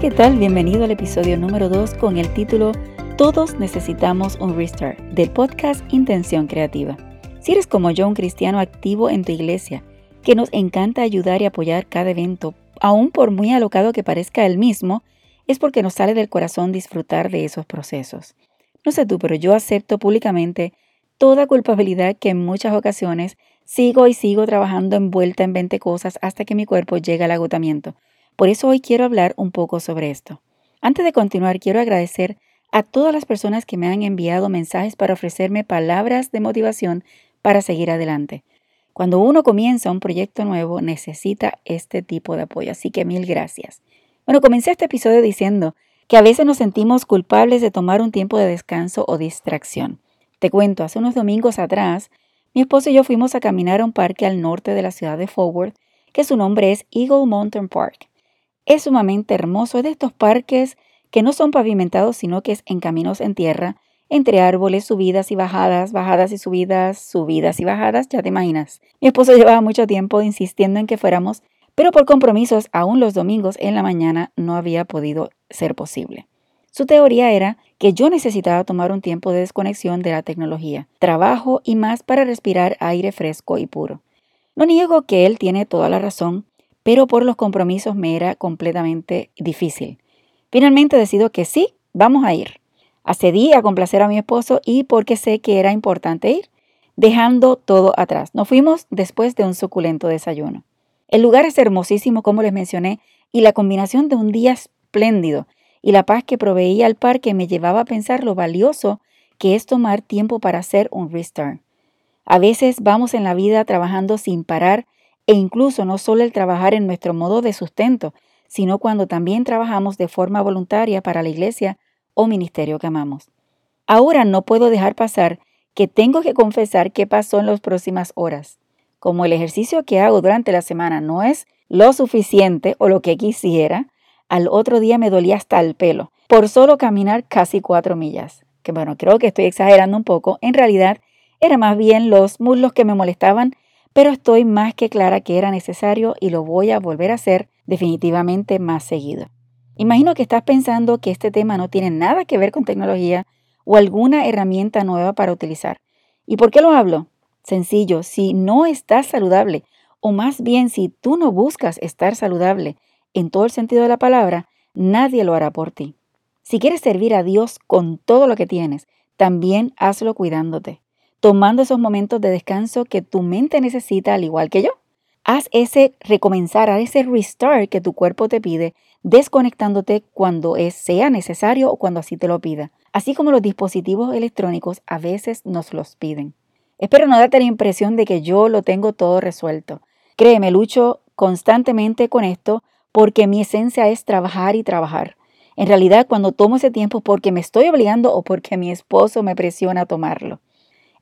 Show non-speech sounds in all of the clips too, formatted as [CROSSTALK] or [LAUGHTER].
¿qué tal? Bienvenido al episodio número 2 con el título Todos necesitamos un restart del podcast Intención Creativa. Si eres como yo, un cristiano activo en tu iglesia, que nos encanta ayudar y apoyar cada evento, aun por muy alocado que parezca el mismo, es porque nos sale del corazón disfrutar de esos procesos. No sé tú, pero yo acepto públicamente toda culpabilidad que en muchas ocasiones sigo y sigo trabajando envuelta en 20 cosas hasta que mi cuerpo llega al agotamiento por eso hoy quiero hablar un poco sobre esto. Antes de continuar, quiero agradecer a todas las personas que me han enviado mensajes para ofrecerme palabras de motivación para seguir adelante. Cuando uno comienza un proyecto nuevo, necesita este tipo de apoyo, así que mil gracias. Bueno, comencé este episodio diciendo que a veces nos sentimos culpables de tomar un tiempo de descanso o distracción. Te cuento, hace unos domingos atrás, mi esposo y yo fuimos a caminar a un parque al norte de la ciudad de Forward, que su nombre es Eagle Mountain Park. Es sumamente hermoso, es de estos parques que no son pavimentados, sino que es en caminos en tierra, entre árboles, subidas y bajadas, bajadas y subidas, subidas y bajadas, ya te imaginas. Mi esposo [LAUGHS] llevaba mucho tiempo insistiendo en que fuéramos, pero por compromisos, aún los domingos en la mañana no había podido ser posible. Su teoría era que yo necesitaba tomar un tiempo de desconexión de la tecnología, trabajo y más para respirar aire fresco y puro. No niego que él tiene toda la razón, pero por los compromisos me era completamente difícil. Finalmente decido que sí, vamos a ir. Accedí a complacer a mi esposo y porque sé que era importante ir, dejando todo atrás. Nos fuimos después de un suculento desayuno. El lugar es hermosísimo, como les mencioné, y la combinación de un día espléndido y la paz que proveía al parque me llevaba a pensar lo valioso que es tomar tiempo para hacer un restart. A veces vamos en la vida trabajando sin parar e incluso no solo el trabajar en nuestro modo de sustento, sino cuando también trabajamos de forma voluntaria para la iglesia o ministerio que amamos. Ahora no puedo dejar pasar que tengo que confesar qué pasó en las próximas horas. Como el ejercicio que hago durante la semana no es lo suficiente o lo que quisiera, al otro día me dolía hasta el pelo por solo caminar casi cuatro millas. Que bueno, creo que estoy exagerando un poco. En realidad, era más bien los muslos que me molestaban pero estoy más que clara que era necesario y lo voy a volver a hacer definitivamente más seguido. Imagino que estás pensando que este tema no tiene nada que ver con tecnología o alguna herramienta nueva para utilizar. ¿Y por qué lo hablo? Sencillo, si no estás saludable, o más bien si tú no buscas estar saludable en todo el sentido de la palabra, nadie lo hará por ti. Si quieres servir a Dios con todo lo que tienes, también hazlo cuidándote tomando esos momentos de descanso que tu mente necesita al igual que yo. Haz ese recomenzar, haz ese restart que tu cuerpo te pide, desconectándote cuando sea necesario o cuando así te lo pida, así como los dispositivos electrónicos a veces nos los piden. Espero no darte la impresión de que yo lo tengo todo resuelto. Créeme, lucho constantemente con esto porque mi esencia es trabajar y trabajar. En realidad, cuando tomo ese tiempo porque me estoy obligando o porque mi esposo me presiona a tomarlo.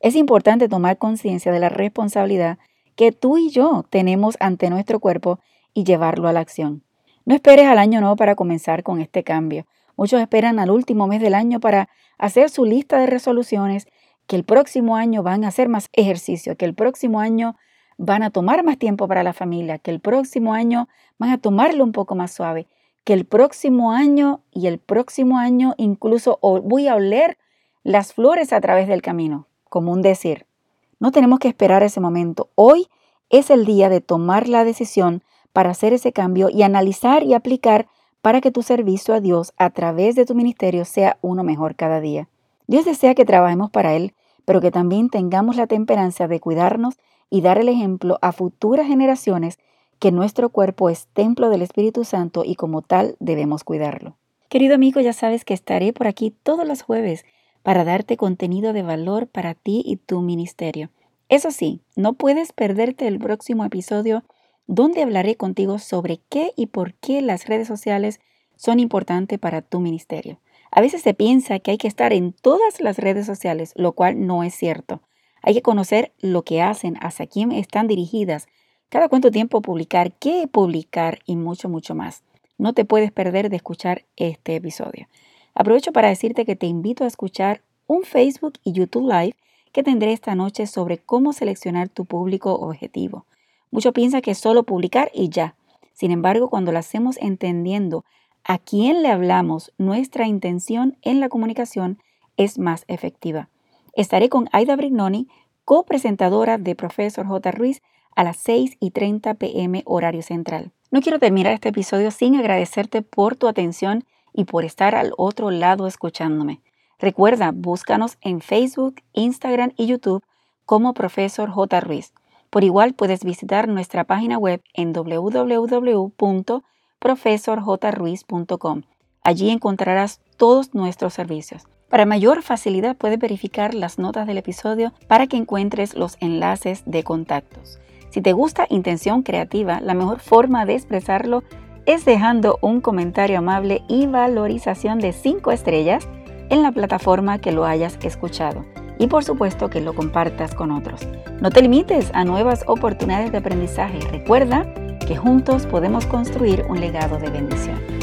Es importante tomar conciencia de la responsabilidad que tú y yo tenemos ante nuestro cuerpo y llevarlo a la acción. No esperes al año nuevo para comenzar con este cambio. Muchos esperan al último mes del año para hacer su lista de resoluciones, que el próximo año van a hacer más ejercicio, que el próximo año van a tomar más tiempo para la familia, que el próximo año van a tomarlo un poco más suave, que el próximo año y el próximo año incluso voy a oler las flores a través del camino como un decir. No tenemos que esperar ese momento. Hoy es el día de tomar la decisión para hacer ese cambio y analizar y aplicar para que tu servicio a Dios a través de tu ministerio sea uno mejor cada día. Dios desea que trabajemos para Él, pero que también tengamos la temperancia de cuidarnos y dar el ejemplo a futuras generaciones que nuestro cuerpo es templo del Espíritu Santo y como tal debemos cuidarlo. Querido amigo, ya sabes que estaré por aquí todos los jueves para darte contenido de valor para ti y tu ministerio. Eso sí, no puedes perderte el próximo episodio donde hablaré contigo sobre qué y por qué las redes sociales son importantes para tu ministerio. A veces se piensa que hay que estar en todas las redes sociales, lo cual no es cierto. Hay que conocer lo que hacen, hacia quién están dirigidas, cada cuánto tiempo publicar, qué publicar y mucho, mucho más. No te puedes perder de escuchar este episodio. Aprovecho para decirte que te invito a escuchar un Facebook y YouTube Live que tendré esta noche sobre cómo seleccionar tu público objetivo. Muchos piensan que es solo publicar y ya. Sin embargo, cuando lo hacemos entendiendo a quién le hablamos, nuestra intención en la comunicación es más efectiva. Estaré con Aida Brignoni, copresentadora de Profesor J. Ruiz, a las 6 y 30 pm horario central. No quiero terminar este episodio sin agradecerte por tu atención y por estar al otro lado escuchándome. Recuerda, búscanos en Facebook, Instagram y YouTube como Profesor J. Ruiz. Por igual puedes visitar nuestra página web en www.profesorjruiz.com. Allí encontrarás todos nuestros servicios. Para mayor facilidad puedes verificar las notas del episodio para que encuentres los enlaces de contactos. Si te gusta Intención Creativa, la mejor forma de expresarlo es dejando un comentario amable y valorización de 5 estrellas en la plataforma que lo hayas escuchado. Y por supuesto que lo compartas con otros. No te limites a nuevas oportunidades de aprendizaje. Recuerda que juntos podemos construir un legado de bendición.